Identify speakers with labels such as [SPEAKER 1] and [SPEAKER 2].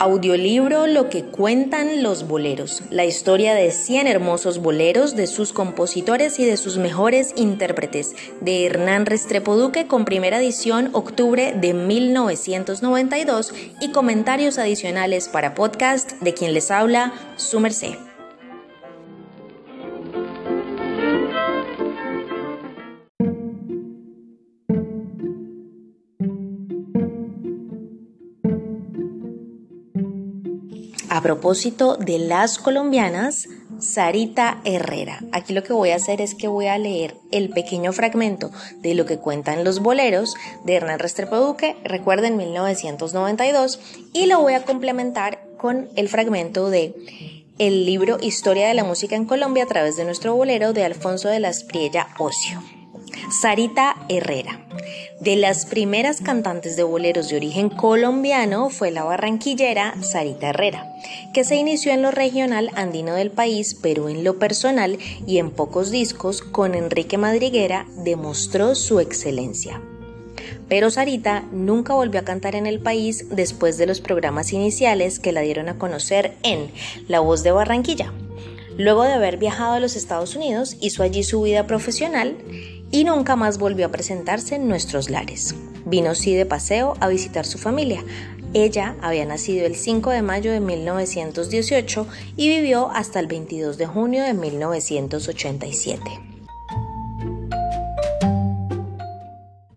[SPEAKER 1] Audiolibro Lo que cuentan los boleros, la historia de 100 hermosos boleros, de sus compositores y de sus mejores intérpretes, de Hernán Restrepo Duque con primera edición octubre de 1992 y comentarios adicionales para podcast de quien les habla, su merced. A propósito de las colombianas, Sarita Herrera. Aquí lo que voy a hacer es que voy a leer el pequeño fragmento de lo que cuentan los boleros de Hernán Restrepo Duque, recuerden 1992, y lo voy a complementar con el fragmento de el libro Historia de la música en Colombia a través de nuestro bolero de Alfonso de la Espriella Ocio. Sarita Herrera. De las primeras cantantes de boleros de origen colombiano fue la barranquillera Sarita Herrera, que se inició en lo regional andino del país, pero en lo personal y en pocos discos con Enrique Madriguera demostró su excelencia. Pero Sarita nunca volvió a cantar en el país después de los programas iniciales que la dieron a conocer en La Voz de Barranquilla. Luego de haber viajado a los Estados Unidos, hizo allí su vida profesional y nunca más volvió a presentarse en nuestros lares. Vino sí de paseo a visitar su familia. Ella había nacido el 5 de mayo de 1918 y vivió hasta el 22 de junio de 1987.